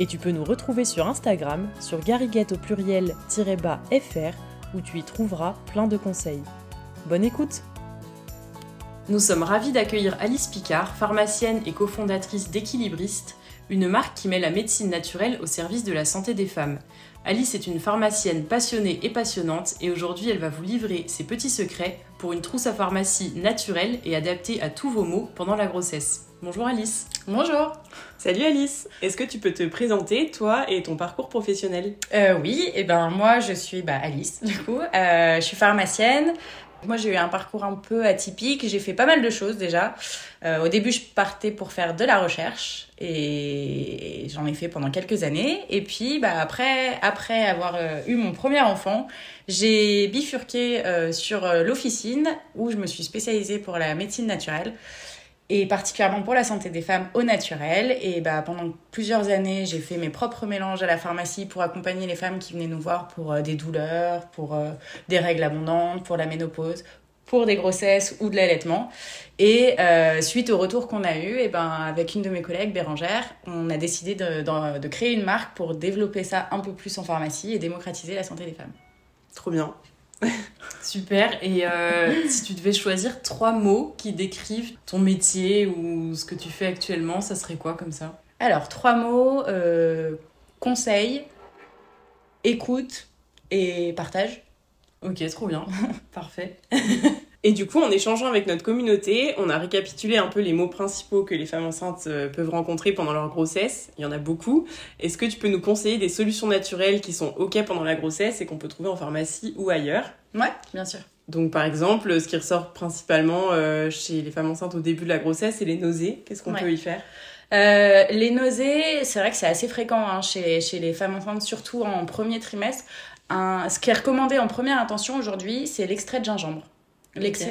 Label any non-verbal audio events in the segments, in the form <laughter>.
Et tu peux nous retrouver sur Instagram, sur gariguette au pluriel-bas fr, où tu y trouveras plein de conseils. Bonne écoute Nous sommes ravis d'accueillir Alice Picard, pharmacienne et cofondatrice d'Équilibriste, une marque qui met la médecine naturelle au service de la santé des femmes. Alice est une pharmacienne passionnée et passionnante et aujourd'hui elle va vous livrer ses petits secrets pour une trousse à pharmacie naturelle et adaptée à tous vos maux pendant la grossesse. Bonjour Alice. Bonjour. Salut Alice Est-ce que tu peux te présenter, toi et ton parcours professionnel? Euh, oui, et ben moi je suis bah, Alice du coup. Euh, je suis pharmacienne. Moi j'ai eu un parcours un peu atypique. J'ai fait pas mal de choses déjà. Euh, au début je partais pour faire de la recherche et j'en ai fait pendant quelques années. Et puis bah après après avoir euh, eu mon premier enfant, j'ai bifurqué euh, sur euh, l'officine où je me suis spécialisée pour la médecine naturelle et particulièrement pour la santé des femmes au naturel. Et bah, pendant plusieurs années, j'ai fait mes propres mélanges à la pharmacie pour accompagner les femmes qui venaient nous voir pour euh, des douleurs, pour euh, des règles abondantes, pour la ménopause, pour des grossesses ou de l'allaitement. Et euh, suite au retour qu'on a eu, et ben, avec une de mes collègues, Bérangère, on a décidé de, de- de créer une marque pour développer ça un peu plus en pharmacie et démocratiser la santé des femmes. Trop bien. <laughs> Super. Et euh, si tu devais choisir trois mots qui décrivent ton métier ou ce que tu fais actuellement, ça serait quoi comme ça? Alors, trois mots, euh, conseil, écoute et partage. Ok, trop bien. <laughs> Parfait. <laughs> Et du coup, en échangeant avec notre communauté, on a récapitulé un peu les mots principaux que les femmes enceintes euh, peuvent rencontrer pendant leur grossesse. Il y en a beaucoup. Est-ce que tu peux nous conseiller des solutions naturelles qui sont OK pendant la grossesse et qu'on peut trouver en pharmacie ou ailleurs? Ouais, bien sûr. Donc par exemple, ce qui ressort principalement euh, chez les femmes enceintes au début de la grossesse, c'est les nausées. Qu'est-ce qu'on Ouais. peut y faire? Euh, les nausées, c'est vrai que c'est assez fréquent hein, chez, chez les femmes enceintes, surtout en premier trimestre. Un- ce qui est recommandé en première intention aujourd'hui, c'est l'extrait de gingembre.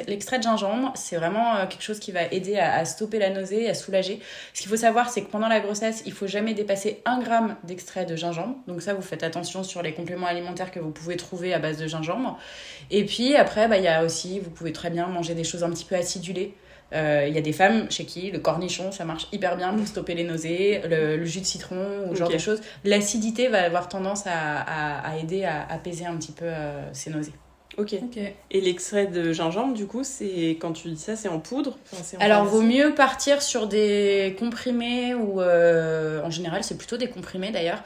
L'extrait de gingembre, c'est vraiment euh, quelque chose qui va aider à, à stopper la nausée, à soulager. Ce qu'il faut savoir, c'est que pendant la grossesse, il faut jamais dépasser un gramme d'extrait de gingembre. Donc ça, vous faites attention sur les compléments alimentaires que vous pouvez trouver à base de gingembre. Et puis après, bah, il y a aussi, vous pouvez très bien manger des choses un petit peu acidulées. Euh, Il y a des femmes chez qui le cornichon, ça marche hyper bien pour stopper les nausées, le, le jus de citron ou ce genre de choses. L'acidité va avoir tendance à, à- à aider à apaiser un petit peu euh, ces nausées. Ok. Ok. Et l'extrait de gingembre, du coup, c'est quand tu dis ça, c'est en poudre? Enfin, en Alors, vaut mieux partir sur des comprimés ou euh, en général, c'est plutôt des comprimés d'ailleurs.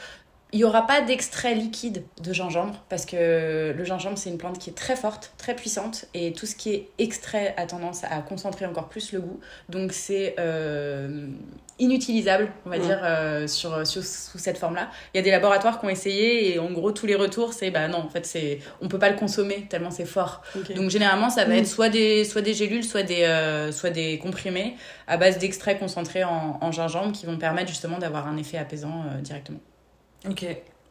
Il n'y aura pas d'extrait liquide de gingembre parce que le gingembre, c'est une plante qui est très forte, très puissante et tout ce qui est extrait a tendance à concentrer encore plus le goût. Donc, c'est euh, inutilisable, on va Mm. dire, euh, sur, sur- sous cette forme-là. Il y a des laboratoires qui ont essayé et en gros, tous les retours, c'est bah non, en fait, c'est on peut pas le consommer tellement c'est fort. Donc généralement, ça va Mm. être soit des, soit des gélules, soit des, euh, soit des comprimés à base d'extraits concentrés en, en gingembre qui vont permettre justement d'avoir un effet apaisant euh, directement. Ok.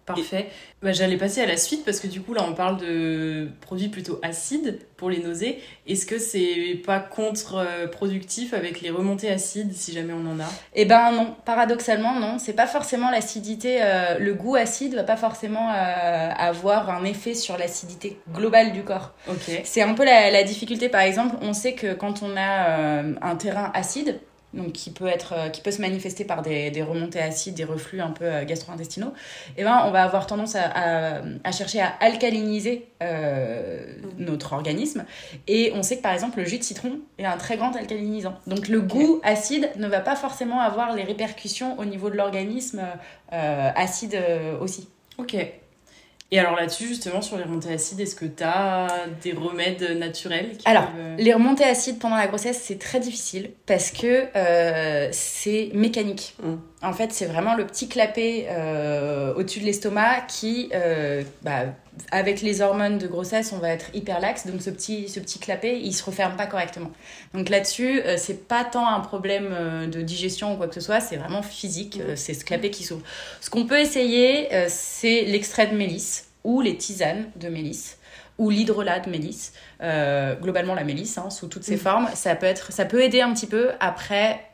Parfait. Bah, J'allais passer à la suite parce que du coup là on parle de produits plutôt acides pour les nausées. Est-ce que c'est pas contre-productif avec les remontées acides si jamais on en a? Eh ben non, paradoxalement non, c'est pas forcément l'acidité, euh, le goût acide va pas forcément euh, avoir un effet sur l'acidité globale du corps. Ok. C'est un peu la, la difficulté, par exemple, on sait que quand on a euh, un terrain acide, donc qui peut, être, euh, qui peut se manifester par des, des remontées acides, des reflux un peu euh, gastro-intestinaux, eh ben, on va avoir tendance à, à, à chercher à alcaliniser euh, notre organisme. Et on sait que par exemple, le jus de citron est un très grand alcalinisant. Donc le goût acide ne va pas forcément avoir les répercussions au niveau de l'organisme euh, acide aussi. Ok. Et alors là-dessus, justement, sur les remontées acides, est-ce que tu as des remèdes naturels qui Alors, peuvent, euh, Les remontées acides pendant la grossesse, c'est très difficile parce que euh, c'est mécanique. Mm. En fait, c'est vraiment le petit clapet euh, au-dessus de l'estomac qui, euh, bah, avec les hormones de grossesse, on va être hyper laxe. Donc, ce petit, ce petit clapet, il se referme pas correctement. Donc, là-dessus, euh, c'est pas tant un problème euh, de digestion ou quoi que ce soit, c'est vraiment physique. C'est ce clapet qui s'ouvre. Ce qu'on peut essayer, c'est l'extrait de mélisse. ou les tisanes de mélisse ou l'hydrolat de mélisse, globalement la mélisse hein, sous toutes ses Mhm. formes, ça peut être, ça peut aider un petit peu. Après,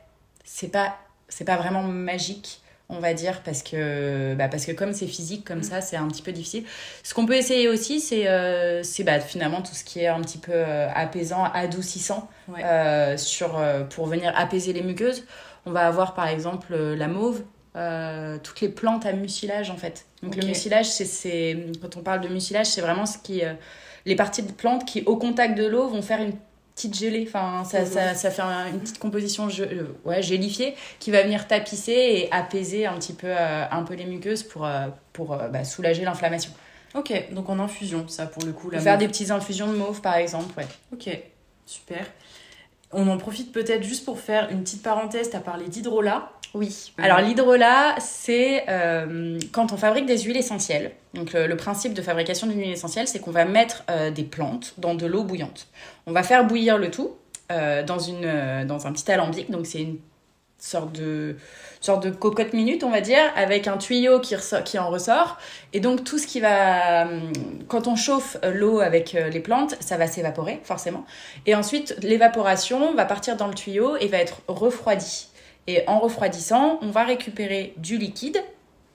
c'est pas, c'est pas vraiment magique, on va dire, parce que, bah, parce que comme c'est physique comme ça, c'est un petit peu difficile. Ce qu'on peut essayer aussi, c'est, euh, c'est bah, finalement tout ce qui est un petit peu euh, apaisant, adoucissant, Ouais. euh, sur, euh, pour venir apaiser les muqueuses. On va avoir par exemple la mauve, toutes les plantes à mucilage en fait. Donc le mucilage, c'est, c'est, quand on parle de mucilage, c'est vraiment ce qui, les parties de plantes qui au contact de l'eau vont faire une petite gelée. Enfin, ça, ça, ça fait un- une petite composition euh, ouais, gélifiée qui va venir tapisser et apaiser un petit peu, euh, un peu les muqueuses pour, euh, pour bah, soulager l'inflammation. Ok, donc en infusion, ça pour le coup. La faire mauve. des petites infusions de mauve par exemple. Ouais. Ok, super. On en profite peut-être juste pour faire une petite parenthèse. Tu as parlé d'hydrolat. Oui. Euh. Alors l'hydrolat, c'est euh, quand on fabrique des huiles essentielles. Donc le, le principe de fabrication d'une huile essentielle, c'est qu'on va mettre euh, des plantes dans de l'eau bouillante. On va faire bouillir le tout euh, dans, une, dans un petit alambic. Donc c'est une sorte de, sorte de cocotte minute, on va dire, avec un tuyau qui, ressort- qui en ressort. Et donc tout ce qui va... Quand on chauffe l'eau avec les plantes, ça va s'évaporer, forcément. Et ensuite, l'évaporation va partir dans le tuyau et va être refroidie. Et en refroidissant, on va récupérer du liquide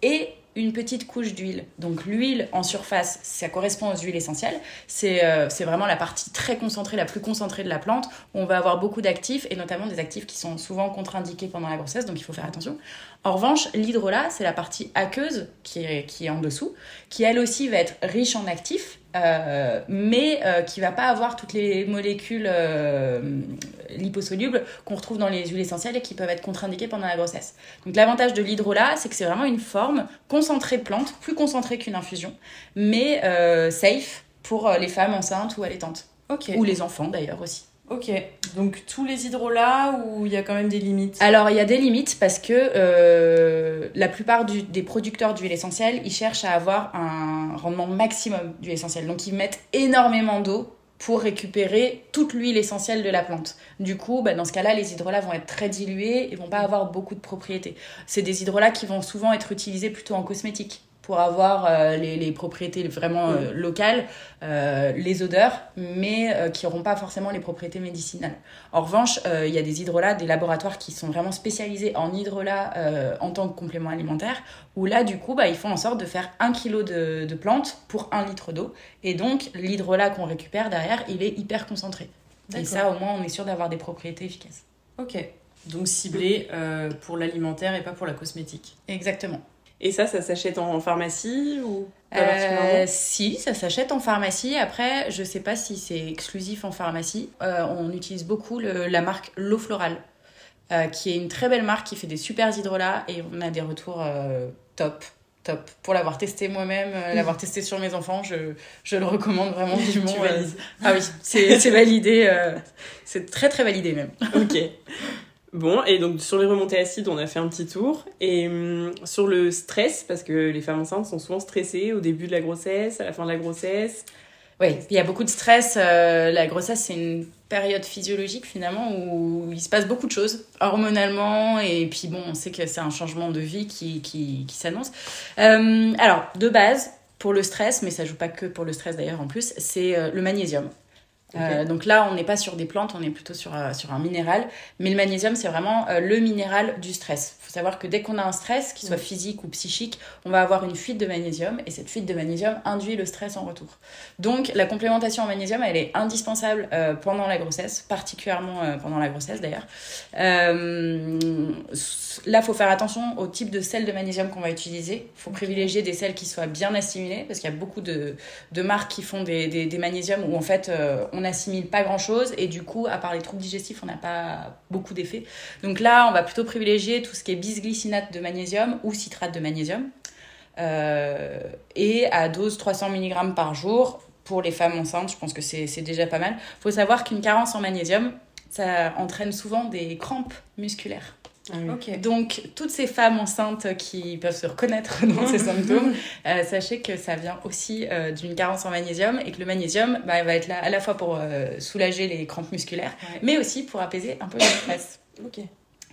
et une petite couche d'huile. Donc l'huile en surface, ça correspond aux huiles essentielles. C'est euh, c'est vraiment la partie très concentrée, la plus concentrée de la plante. On va avoir beaucoup d'actifs et notamment des actifs qui sont souvent contre-indiqués pendant la grossesse, donc il faut faire attention. En revanche, l'hydrolat, c'est la partie aqueuse qui qui est en dessous, qui elle aussi va être riche en actifs, euh, mais euh, qui va pas avoir toutes les molécules euh, liposolubles qu'on retrouve dans les huiles essentielles et qui peuvent être contre-indiquées pendant la grossesse. Donc l'avantage de l'hydrolat, c'est que c'est vraiment une forme concentrée plante, plus concentrée qu'une infusion, mais euh, safe pour les femmes enceintes ou allaitantes, ou les enfants d'ailleurs aussi. Ok. Donc tous les hydrolats ou il y a quand même des limites? Alors, il y a des limites parce que euh, la plupart des producteurs d'huile essentielle, ils cherchent à avoir un rendement maximum d'huile essentielle. Donc, ils mettent énormément d'eau pour récupérer toute l'huile essentielle de la plante. Du coup, bah, dans ce cas-là, les hydrolats vont être très dilués et vont pas avoir beaucoup de propriétés. C'est des hydrolats qui vont souvent être utilisés plutôt en cosmétique pour avoir euh, les, les propriétés vraiment euh, locales, euh, les odeurs, mais qui n'auront pas forcément les propriétés médicinales. En revanche, il y a des hydrolats, des laboratoires qui sont vraiment spécialisés en hydrolats en tant que complément alimentaire, où là, du coup, bah, ils font en sorte de faire un kilo de, de plantes pour un litre d'eau. Et donc, l'hydrolat qu'on récupère derrière, il est hyper concentré. Et ça, au moins, on est sûr d'avoir des propriétés efficaces. Ok. Donc ciblé euh, pour l'alimentaire et pas pour la cosmétique. Exactement. Et ça, ça s'achète en pharmacie ou pas Euh, si, ça s'achète en pharmacie. Après, je sais pas si c'est exclusif en pharmacie. Euh, on utilise beaucoup le- la marque L'eau florale, euh, qui est une très belle marque qui fait des super hydrolats et on a des retours top. Top. Pour l'avoir testé moi-même, l'avoir <laughs> testé sur mes enfants, je, je le recommande vraiment vivement. Ah oui, c'est validé. c'est très très validé même. Ok. <laughs> Bon, et donc sur les remontées acides, on a fait un petit tour. Et hum, sur le stress, parce que les femmes enceintes sont souvent stressées au début de la grossesse, à la fin de la grossesse. Oui, il y a beaucoup de stress. euh, la grossesse, c'est une période physiologique finalement où il se passe beaucoup de choses hormonalement et puis bon, on sait que c'est un changement de vie qui, qui, qui s'annonce. Euh, alors, de base, pour le stress, mais ça joue pas que pour le stress d'ailleurs en plus, c'est euh, le magnésium. Euh, donc là, on n'est pas sur des plantes, on est plutôt sur, euh, sur un minéral. Mais le magnésium, c'est vraiment euh, le minéral du stress. Il faut savoir que dès qu'on a un stress, qu'il soit physique ou psychique, on va avoir une fuite de magnésium et cette fuite de magnésium induit le stress en retour. Donc la complémentation en magnésium, elle est indispensable euh, pendant la grossesse, particulièrement euh, pendant la grossesse d'ailleurs. Euh, là, il faut faire attention au type de sel de magnésium qu'on va utiliser. Il faut privilégier des sels qui soient bien assimilés parce qu'il y a beaucoup de, de marques qui font des, des, des magnésiums où en fait on n'assimile pas grand chose et du coup, à part les troubles digestifs, on n'a pas beaucoup d'effets. Donc là, on va plutôt privilégier tout ce qui est bisglycinate de magnésium ou citrate de magnésium. Euh, et à dose 300 mg par jour pour les femmes enceintes, je pense que c'est c'est déjà pas mal. Faut savoir qu'une carence en magnésium, ça entraîne souvent des crampes musculaires. Ah oui. Donc, toutes ces femmes enceintes qui peuvent se reconnaître <laughs> dans ces symptômes, <laughs> euh, sachez que ça vient aussi euh, d'une carence en magnésium et que le magnésium bah, va être là à la fois pour euh, soulager les crampes musculaires, Ouais. mais aussi pour apaiser un peu le stress. <coughs> Ok.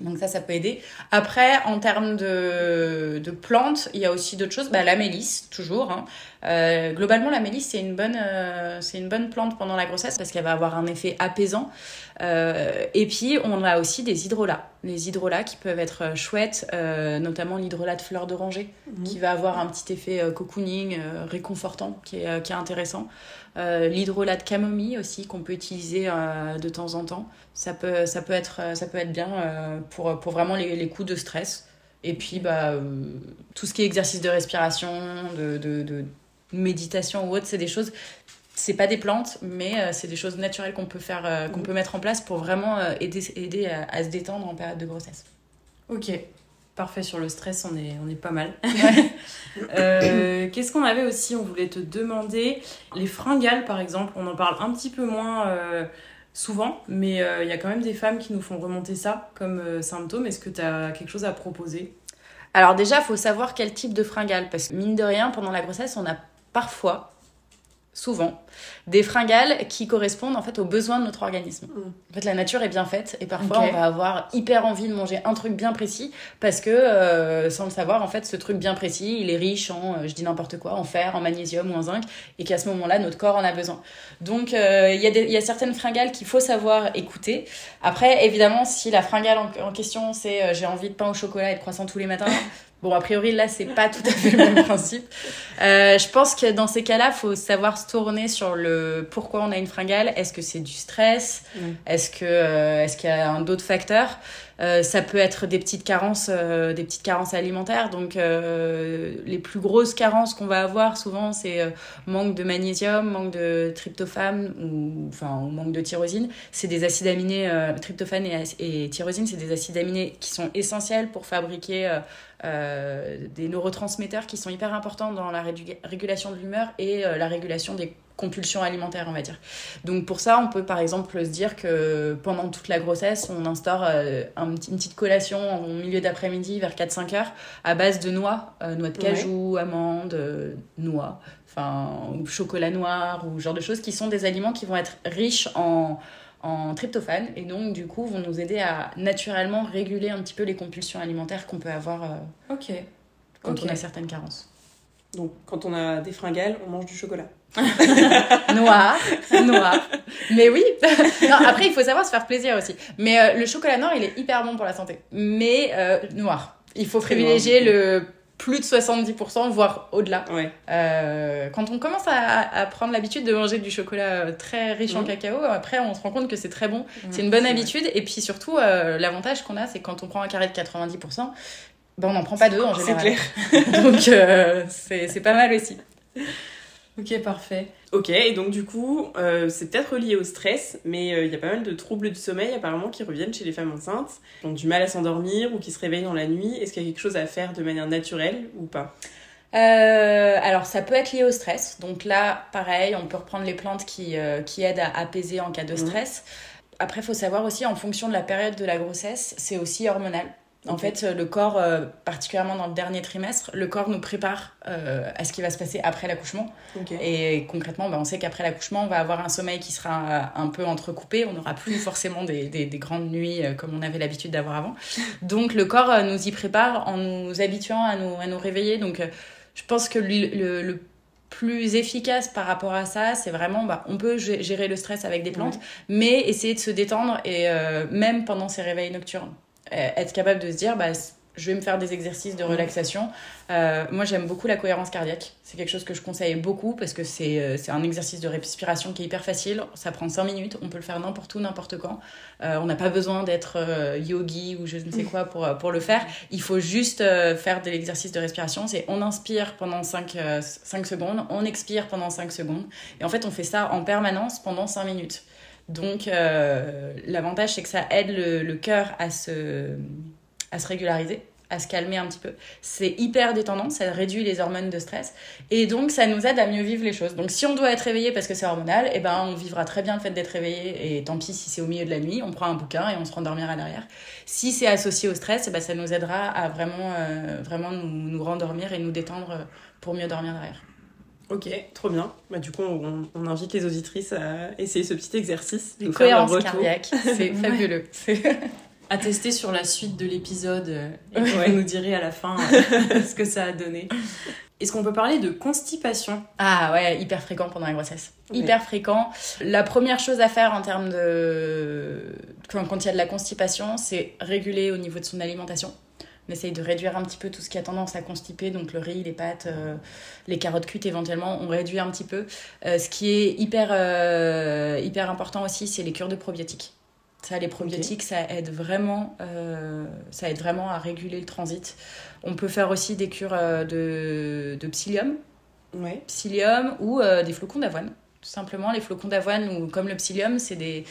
Donc ça, ça peut aider. Après, en termes de, de plantes, il y a aussi d'autres choses. Bah, la mélisse, toujours. Hein. Euh, globalement, la mélisse, c'est une, bonne, euh, c'est une bonne plante pendant la grossesse parce qu'elle va avoir un effet apaisant. Euh, et puis, on a aussi des hydrolats. Les hydrolats qui peuvent être chouettes, notamment l'hydrolat de fleur d'oranger, mhm. qui va avoir un petit effet cocooning, réconfortant, qui est, qui est intéressant. l'hydrolat de camomille aussi, qu'on peut utiliser de temps en temps ça peut, ça peut, être, ça peut être bien euh, pour, pour vraiment les, les coups de stress. Et puis, bah, euh, tout ce qui est exercice de respiration, de, de, de méditation ou autre, c'est des choses, c'est pas des plantes, mais euh, c'est des choses naturelles qu'on peut faire, qu'on peut mettre en place pour vraiment aider, aider à, se détendre en période de grossesse. Ok, parfait. Sur le stress, on est, on est pas mal. <laughs> Qu'est-ce qu'on avait aussi? On voulait te demander les fringales, par exemple. On en parle un petit peu moins souvent, mais euh, il y a quand même des femmes qui nous font remonter ça comme euh, symptôme. Est-ce que tu as quelque chose à proposer? Alors déjà, il faut savoir quel type de fringale, parce que mine de rien, pendant la grossesse, on a parfois souvent, des fringales qui correspondent en fait aux besoins de notre organisme. Mm. En fait, la nature est bien faite et parfois on va avoir hyper envie de manger un truc bien précis parce que euh, sans le savoir, en fait, ce truc bien précis, il est riche en, euh, je dis n'importe quoi, en fer, en magnésium ou en zinc et qu'à ce moment-là, notre corps en a besoin. Donc, euh, il y, y, a certaines fringales qu'il faut savoir écouter. Après, évidemment, si la fringale en, en question, c'est j'ai envie de pain au chocolat et de croissant tous les matins, <laughs> Bon, a priori, là, c'est pas tout à fait le même principe. Euh, je pense que dans ces cas-là, faut savoir se tourner sur le pourquoi on a une fringale. Est-ce que c'est du stress? Mm. Est-ce que euh, est-ce qu'il y a un d'autres facteurs euh, Ça peut être des petites carences, des petites carences alimentaires. Donc, les plus grosses carences qu'on va avoir souvent, c'est manque de magnésium, manque de tryptophane ou enfin ou manque de tyrosine. C'est des acides aminés, tryptophane et, et tyrosine, c'est des acides aminés qui sont essentiels pour fabriquer euh, des neurotransmetteurs qui sont hyper importants dans la régulation de l'humeur et euh, la régulation des compulsions alimentaires, on va dire. Donc pour ça, on peut par exemple se dire que pendant toute la grossesse, on instaure euh, une petite collation au milieu d'après-midi vers 4-5 heures à base de noix, noix de cajou, amandes, noix, enfin, ou chocolat noir ou genre de choses qui sont des aliments qui vont être riches en en tryptophane et donc du coup vont nous aider à naturellement réguler un petit peu les compulsions alimentaires qu'on peut avoir euh, quand on a certaines carences. Donc quand on a des fringales, on mange du chocolat. <laughs> noir, noir. Mais oui. <laughs> non, après il faut savoir se faire plaisir aussi. Mais euh, le chocolat noir, il est hyper bon pour la santé. Mais euh, noir. Il faut privilégier le plus de 70%, voire au-delà. Euh, quand on commence à, prendre l'habitude de manger du chocolat euh, très riche en mmh. cacao, après on se rend compte que c'est très bon. Mmh, c'est une bonne habitude. Et puis surtout, euh, l'avantage qu'on a, c'est quand on prend un carré de 90%, ben on n'en prend pas deux en général. <laughs> C'est clair. Donc c'est pas mal aussi. Ok, parfait. Ok, et donc du coup, euh, c'est peut-être lié au stress, mais euh, il y a pas mal de troubles du sommeil apparemment qui reviennent chez les femmes enceintes, qui ont du mal à s'endormir ou qui se réveillent dans la nuit. Est-ce qu'il y a quelque chose à faire de manière naturelle ou pas? Euh, alors ça peut être lié au stress. Donc là, pareil, on peut reprendre les plantes qui, qui aident à apaiser en cas de mhm. stress. Après, il faut savoir aussi, en fonction de la période de la grossesse, c'est aussi hormonal. En fait, le corps, euh, particulièrement dans le dernier trimestre, le corps nous prépare euh, à ce qui va se passer après l'accouchement. Et concrètement, bah, on sait qu'après l'accouchement, on va avoir un sommeil qui sera euh, un peu entrecoupé. On n'aura plus <laughs> forcément des, des, grandes nuits comme on avait l'habitude d'avoir avant. Donc, le corps nous y prépare en nous habituant à nous, à nous réveiller. Donc, je pense que le, le, plus efficace par rapport à ça, c'est vraiment, bah, on peut gérer le stress avec des plantes, mais essayer de se détendre et même pendant ces réveils nocturnes. Euh, être capable de se dire, bah, je vais me faire des exercices de relaxation. Euh, moi, j'aime beaucoup la cohérence cardiaque. C'est quelque chose que je conseille beaucoup parce que c'est euh, un exercice de respiration qui est hyper facile. Ça prend 5 minutes. On peut le faire n'importe où, n'importe quand. on n'a pas besoin d'être yogi ou je ne sais quoi pour, pour le faire. Il faut juste faire de l'exercice de respiration. C'est on inspire pendant 5, 5 secondes, on expire pendant 5 secondes. Et en fait, on fait ça en permanence pendant 5 minutes. Donc, euh, l'avantage, c'est que ça aide le, cœur à se, à se régulariser, à se calmer un petit peu. C'est hyper détendant, ça réduit les hormones de stress. Et donc, ça nous aide à mieux vivre les choses. Donc, si on doit être réveillé parce que c'est hormonal, eh ben, on vivra très bien le fait d'être réveillé. Et tant pis si c'est au milieu de la nuit, on prend un bouquin et on se rendormira derrière. Si c'est associé au stress, eh ben, ça nous aidera à vraiment, euh, vraiment nous, nous rendormir et nous détendre pour mieux dormir derrière. Ok, trop bien. Bah, du coup, on, on, invite les auditrices à essayer ce petit exercice. De cohérence cardiaque, c'est <laughs> fabuleux. <laughs> À tester sur la suite de l'épisode euh, et vous nous direz à la fin euh, <laughs> ce que ça a donné. Est-ce qu'on peut parler de constipation? Ah ouais, hyper fréquent pendant la grossesse. Ouais. Hyper fréquent. La première chose à faire en termes de... Quand il y a de la constipation, c'est réguler au niveau de son alimentation. On essaye de réduire un petit peu tout ce qui a tendance à constiper, donc le riz, les pâtes, euh, les carottes cuites éventuellement, on réduit un petit peu. Euh, ce qui est hyper, euh, hyper important aussi, c'est les cures de probiotiques. Ça, les probiotiques, ça aide vraiment, ça aide vraiment à réguler le transit. On peut faire aussi des cures de, de psyllium, Ouais. psyllium ou des flocons d'avoine. Tout simplement, les flocons d'avoine ou comme le psyllium, c'est des,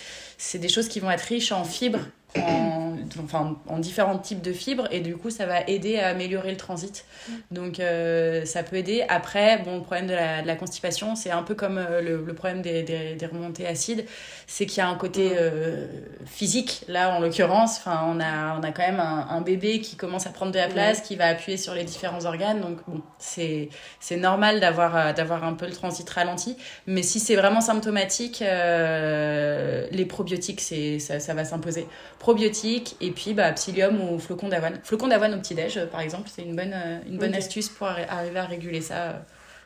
des choses qui vont être riches en fibres, en, enfin, en différents types de fibres, et du coup, ça va aider à améliorer le transit. Donc, euh, ça peut aider. Après, bon, le problème de la, de la constipation, c'est un peu comme euh, le, le problème des, des, des remontées acides, c'est qu'il y a un côté euh, physique. Là, en l'occurrence, enfin, on a, on a quand même un, un bébé qui commence à prendre de la place, qui va appuyer sur les différents organes. Donc, bon, c'est normal d'avoir d'avoir un peu le transit ralenti. Mais si c'est vraiment symptomatique, euh, les probiotiques, ça, ça va s'imposer. Probiotiques et puis bah, psyllium ou flocon d'avoine. Flocon d'avoine au petit-déj, euh, par exemple, c'est une bonne, euh, une bonne astuce pour arri- arriver à réguler ça euh,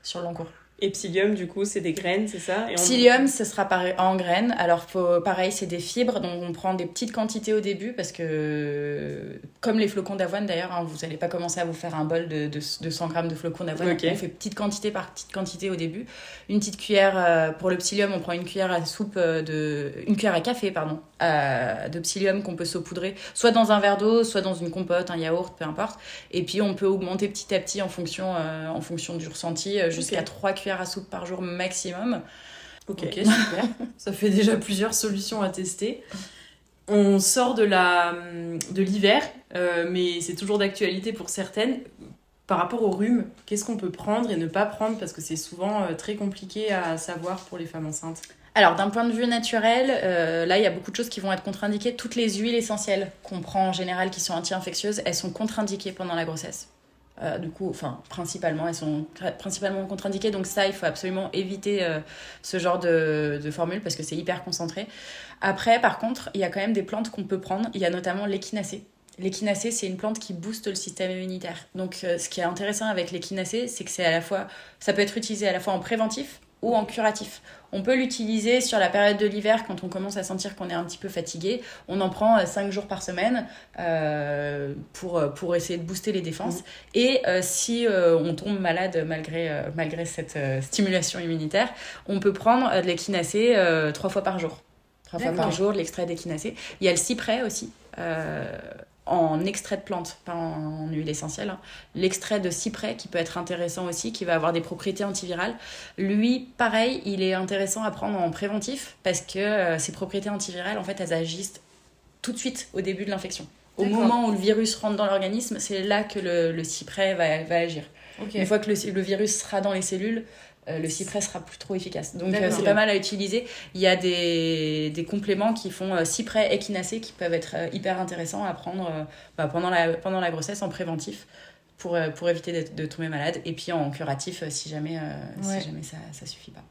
sur le long cours. Et psyllium, du coup, c'est des graines, c'est ça? Et on- Psyllium, ce sera en graines. Alors, faut, pareil, c'est des fibres, donc on prend des petites quantités au début parce que, comme les flocons d'avoine d'ailleurs, hein, vous n'allez pas commencer à vous faire un bol de, de, de 100 grammes de flocons d'avoine. Ok. On fait petite quantité par petite quantité au début. Une petite cuillère, euh, pour le psyllium, on prend une cuillère à soupe de. Une cuillère à café, pardon, euh, de psyllium qu'on peut saupoudrer, soit dans un verre d'eau, soit dans une compote, un yaourt, peu importe. Et puis, on peut augmenter petit à petit en fonction, euh, en fonction du ressenti, euh, jusqu'à Ok. 3 cuillères à soupe par jour maximum. Ok. Super. <laughs> Ça fait déjà plusieurs solutions à tester. On sort de la de l'hiver, mais c'est toujours d'actualité pour certaines. Par rapport au rhume, qu'est-ce qu'on peut prendre et ne pas prendre? Parce que c'est souvent très compliqué à savoir pour les femmes enceintes. Alors, d'un point de vue naturel, euh, là, il y a beaucoup de choses qui vont être contre-indiquées. Toutes les huiles essentielles qu'on prend en général qui sont anti-infectieuses, elles sont contre-indiquées pendant la grossesse. Euh, du coup, enfin, principalement, elles sont pr- principalement contre-indiquées. Donc ça, il faut absolument éviter euh, ce genre de, formule parce que c'est hyper concentré. Après, par contre, il y a quand même des plantes qu'on peut prendre. Il y a notamment l'échinacée. L'échinacée, c'est une plante qui booste le système immunitaire. Donc, ce qui est intéressant avec l'échinacée, c'est que c'est à la fois, ça peut être utilisé à la fois en préventif ou en curatif. On peut l'utiliser sur la période de l'hiver quand on commence à sentir qu'on est un petit peu fatigué. On en prend 5 jours par semaine euh, pour, pour essayer de booster les défenses. Et euh, si euh, on tombe malade malgré, euh, malgré cette euh, stimulation immunitaire, on peut prendre euh, de l'échinacée euh, trois fois par jour. Trois fois D'accord. par jour, l'extrait d'échinacée. Il y a le cyprès aussi. En extrait de plante, pas en huile essentielle. hein. L'extrait de cyprès qui peut être intéressant aussi, qui va avoir des propriétés antivirales. Lui, pareil, il est intéressant à prendre en préventif parce que euh, ces propriétés antivirales, en fait, elles agissent tout de suite au début de l'infection. Au moment où le virus rentre dans l'organisme, c'est là que le, le cyprès va, va agir. Une fois que le, le virus sera dans les cellules, euh, le cyprès sera plus trop efficace. Donc euh, c'est pas mal à utiliser. Il y a des, des compléments qui font euh, cyprès échinacée qui peuvent être euh, hyper intéressants à prendre bah, pendant, la, pendant la grossesse en préventif pour, pour éviter de tomber malade. Et puis en curatif si jamais, Ouais. si jamais ça, ça suffit pas.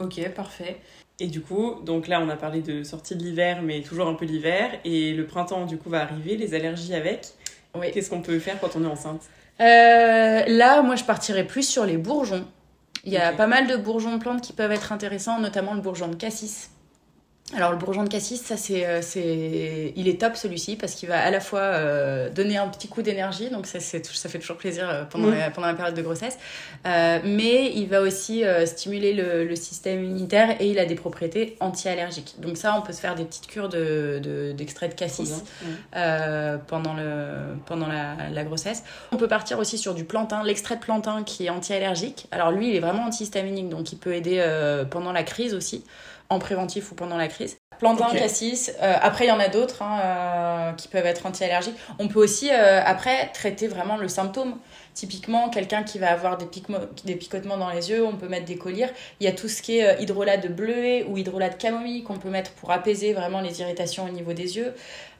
Ok, parfait. Et du coup, donc là, on a parlé de sortie de l'hiver, mais toujours un peu l'hiver. Et le printemps, du coup, va arriver, les allergies avec. Oui. Qu'est-ce qu'on peut faire quand on est enceinte? Euh, là, moi, je partirais plus sur les bourgeons. Il y a pas mal de bourgeons de plantes qui peuvent être intéressants, notamment le bourgeon de cassis. Alors, le bourgeon de cassis, ça, c'est, euh, c'est... il est top celui-ci parce qu'il va à la fois euh, donner un petit coup d'énergie, donc ça, c'est, ça fait toujours plaisir euh, pendant, Mhm. la, pendant la période de grossesse, Euh, mais il va aussi euh, stimuler le, le système immunitaire et il a des propriétés anti-allergiques. Donc, ça, on peut se faire des petites cures de, de- d'extrait de cassis pendant, le, pendant la, la grossesse. On peut partir aussi sur du plantain, l'extrait de plantain qui est anti-allergique. Alors lui, il est vraiment antihistaminique, donc il peut aider pendant la crise aussi, en préventif ou pendant la crise. Plantain, cassis. euh, après, il y en a d'autres hein, euh, qui peuvent être anti-allergiques. On peut aussi, euh, après, traiter vraiment le symptôme. Typiquement, quelqu'un qui va avoir des, picotements dans les yeux, on peut mettre des collyres. Il y a tout ce qui est euh, hydrolat de bleuet ou hydrolat de camomille qu'on peut mettre pour apaiser vraiment les irritations au niveau des yeux.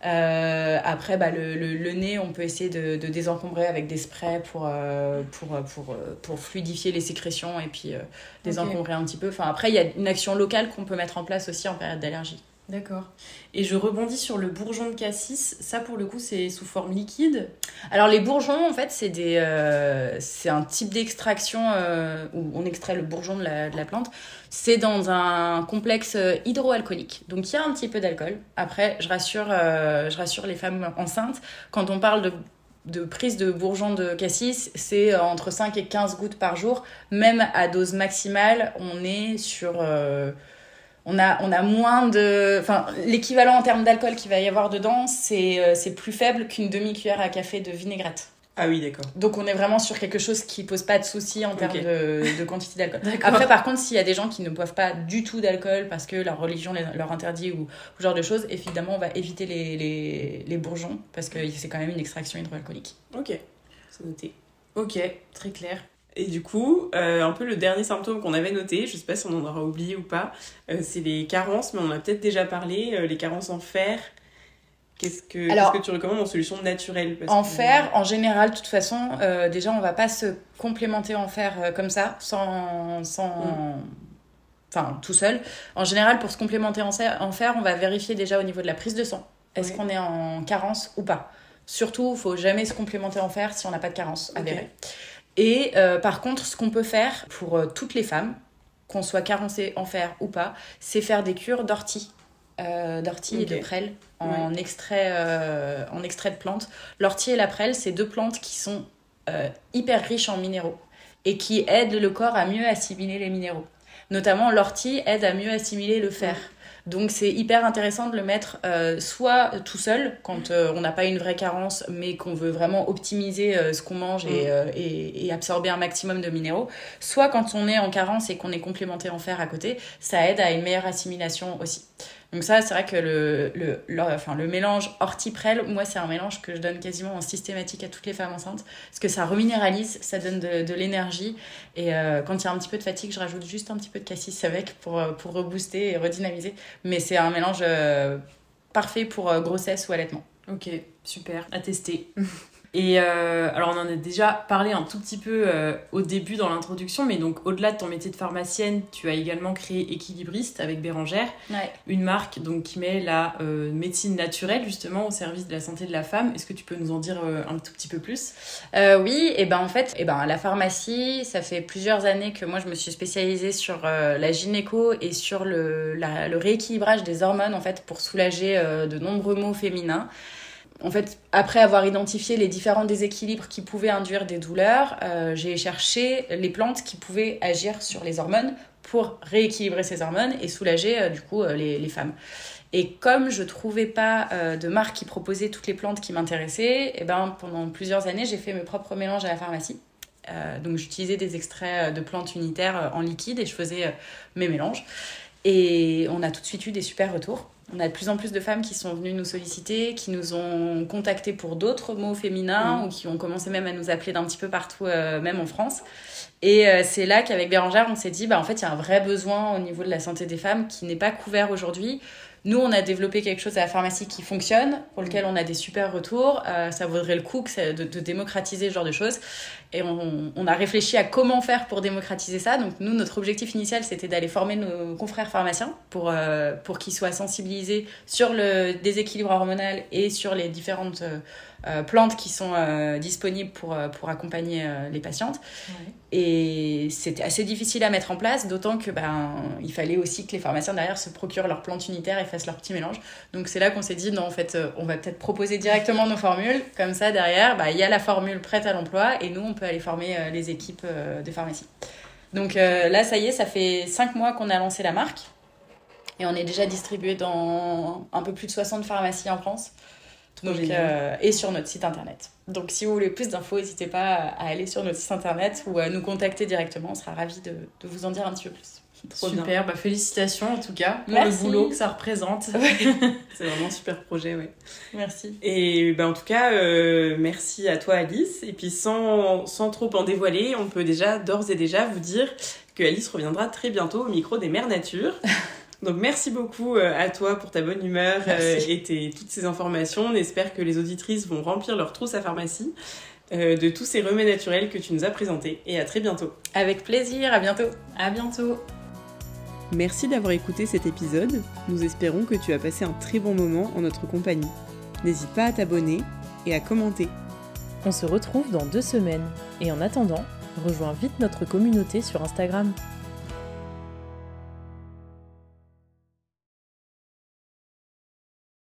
Euh, après, bah, le, le, le nez, on peut essayer de, de désencombrer avec des sprays pour, euh, pour, pour, pour fluidifier les sécrétions et puis euh, désencombrer un petit peu. Enfin, après, il y a une action locale qu'on peut mettre en place aussi en période d'allergie. D'accord. Et je rebondis sur le bourgeon de cassis. Ça, pour le coup, c'est sous forme liquide. Alors, les bourgeons, en fait, c'est des, euh, c'est un type d'extraction euh, où on extrait le bourgeon de la, plante. C'est dans un complexe euh, hydroalcoolique. Donc, il y a un petit peu d'alcool. Après, je rassure, je rassure les femmes enceintes. Quand on parle de de prise de bourgeon de cassis, c'est entre 5 et 15 gouttes par jour. Même à dose maximale, on est sur on a, on a moins de. Enfin, l'équivalent en termes d'alcool qu'il va y avoir dedans, c'est euh, c'est plus faible qu'une demi-cuillère à café de vinaigrette. Ah oui, d'accord. Donc on est vraiment sur quelque chose qui pose pas de soucis en termes de, de, quantité d'alcool. <laughs> Après, par contre, s'il y a des gens qui ne boivent pas du tout d'alcool parce que leur religion leur interdit ou ce genre de choses, évidemment, on va éviter les, les, les bourgeons parce que c'est quand même une extraction hydroalcoolique. Ok, c'est noté. Ok, très clair. Et du coup, euh, un peu le dernier symptôme qu'on avait noté, je sais pas si on en aura oublié ou pas, euh, c'est les carences, mais on en a peut-être déjà parlé, euh, les carences en fer. Qu'est-ce que, Alors, que tu recommandes en solution naturelle? En fer, en général, de toute façon, déjà, on va pas se complémenter en fer comme ça, sans. sans... Mm. Enfin, tout seul. En général, pour se complémenter en fer, on va vérifier déjà au niveau de la prise de sang. Est-ce qu'on est en carence ou pas? Surtout, il faut jamais se complémenter en fer si on n'a pas de carence avérée. Et euh, par contre, ce qu'on peut faire pour euh, toutes les femmes, qu'on soit carencée en fer ou pas, c'est faire des cures d'ortie. Euh, d'ortie et de prêle en, extrait, en extrait de plantes. L'ortie et la prêle, c'est deux plantes qui sont hyper riches en minéraux et qui aident le corps à mieux assimiler les minéraux. Notamment, l'ortie aide à mieux assimiler le fer. Donc c'est hyper intéressant de le mettre euh, soit tout seul quand euh, on n'a pas une vraie carence mais qu'on veut vraiment optimiser euh, ce qu'on mange et, mm. et, et, absorber un maximum de minéraux, soit quand on est en carence et qu'on est complémenté en fer à côté, ça aide à une meilleure assimilation aussi. Donc ça, c'est vrai que le, le, enfin, mélange ortiprel, moi, c'est un mélange que je donne quasiment en systématique à toutes les femmes enceintes, parce que ça reminéralise, ça donne de, l'énergie, et euh, quand il y a un petit peu de fatigue, je rajoute juste un petit peu de cassis avec pour, euh, rebooster et redynamiser. Mais c'est un mélange euh, parfait pour grossesse ou allaitement. Ok, super, à tester. <laughs> Et euh, alors on en a déjà parlé un tout petit peu euh, au début dans l'introduction, mais donc au-delà de ton métier de pharmacienne, tu as également créé Équilibriste avec Bérangère, une marque donc qui met la euh, médecine naturelle justement au service de la santé de la femme. Est-ce que tu peux nous en dire un tout petit peu plus? Oui, et ben en fait, et ben la pharmacie, ça fait plusieurs années que moi je me suis spécialisée sur la gynéco et sur le, le rééquilibrage des hormones en fait pour soulager de nombreux maux féminins en fait, après avoir identifié les différents déséquilibres qui pouvaient induire des douleurs, euh, j'ai cherché les plantes qui pouvaient agir sur les hormones pour rééquilibrer ces hormones et soulager euh, du coup euh, les, femmes. Et comme je trouvais pas de marque qui proposait toutes les plantes qui m'intéressaient, et eh ben pendant plusieurs années j'ai fait mes propres mélanges à la pharmacie. donc j'utilisais des extraits de plantes unitaires en liquide et je faisais mes mélanges. Et on a tout de suite eu des super retours. On a de plus en plus de femmes qui sont venues nous solliciter, qui nous ont contactés pour d'autres mots féminins mm. ou qui ont commencé même à nous appeler d'un petit peu partout, euh, même en France. Et euh, c'est là qu'avec Bérangère, on s'est dit, bah, en fait, il y a un vrai besoin au niveau de la santé des femmes qui n'est pas couvert aujourd'hui. Nous, on a développé quelque chose à la pharmacie qui fonctionne, pour lequel on a des super retours. Euh, ça vaudrait le coup que de, de, démocratiser ce genre de choses. Et on, on, a réfléchi à comment faire pour démocratiser ça. Donc nous, notre objectif initial, c'était d'aller former nos confrères pharmaciens pour, euh, pour qu'ils soient sensibilisés sur le déséquilibre hormonal et sur les différentes euh, euh, plantes qui sont euh, disponibles pour, pour accompagner les patientes. Et c'était assez difficile à mettre en place, d'autant que ben, il fallait aussi que les pharmaciens derrière se procurent leurs plantes unitaires et fassent leur petit mélange. Donc c'est là qu'on s'est dit, non, en fait, on va peut-être proposer directement nos formules. Comme ça, derrière, bah, il y a la formule prête à l'emploi et nous, on peut aller former les équipes de pharmacie. Donc là, ça y est, ça fait 5 mois qu'on a lancé la marque. Et on est déjà distribué dans un peu plus de 60 pharmacies en France. Euh, et sur notre site internet. Donc si vous voulez plus d'infos, n'hésitez pas à aller sur notre site internet ou à nous contacter directement. On sera ravis de, de vous en dire un petit peu plus. Super, bah, félicitations en tout cas pour le boulot que ça représente. <laughs> <laughs> C'est vraiment un super projet, oui. Merci. Et bah, en tout cas, euh, merci à toi Alice. Et puis sans, sans trop en dévoiler, on peut déjà d'ores et déjà vous dire que Alice reviendra très bientôt au micro des Mères Nature. <laughs> Donc merci beaucoup euh, à toi pour ta bonne humeur euh, et tes, toutes ces informations. On espère que les auditrices vont remplir leur trousse à pharmacie euh, de tous ces remèdes naturels que tu nous as présentés. Et à très bientôt. Avec plaisir, à bientôt. À bientôt. Merci d'avoir écouté cet épisode, nous espérons que tu as passé un très bon moment en notre compagnie. N'hésite pas à t'abonner et à commenter. On se retrouve dans deux semaines et en attendant, rejoins vite notre communauté sur Instagram.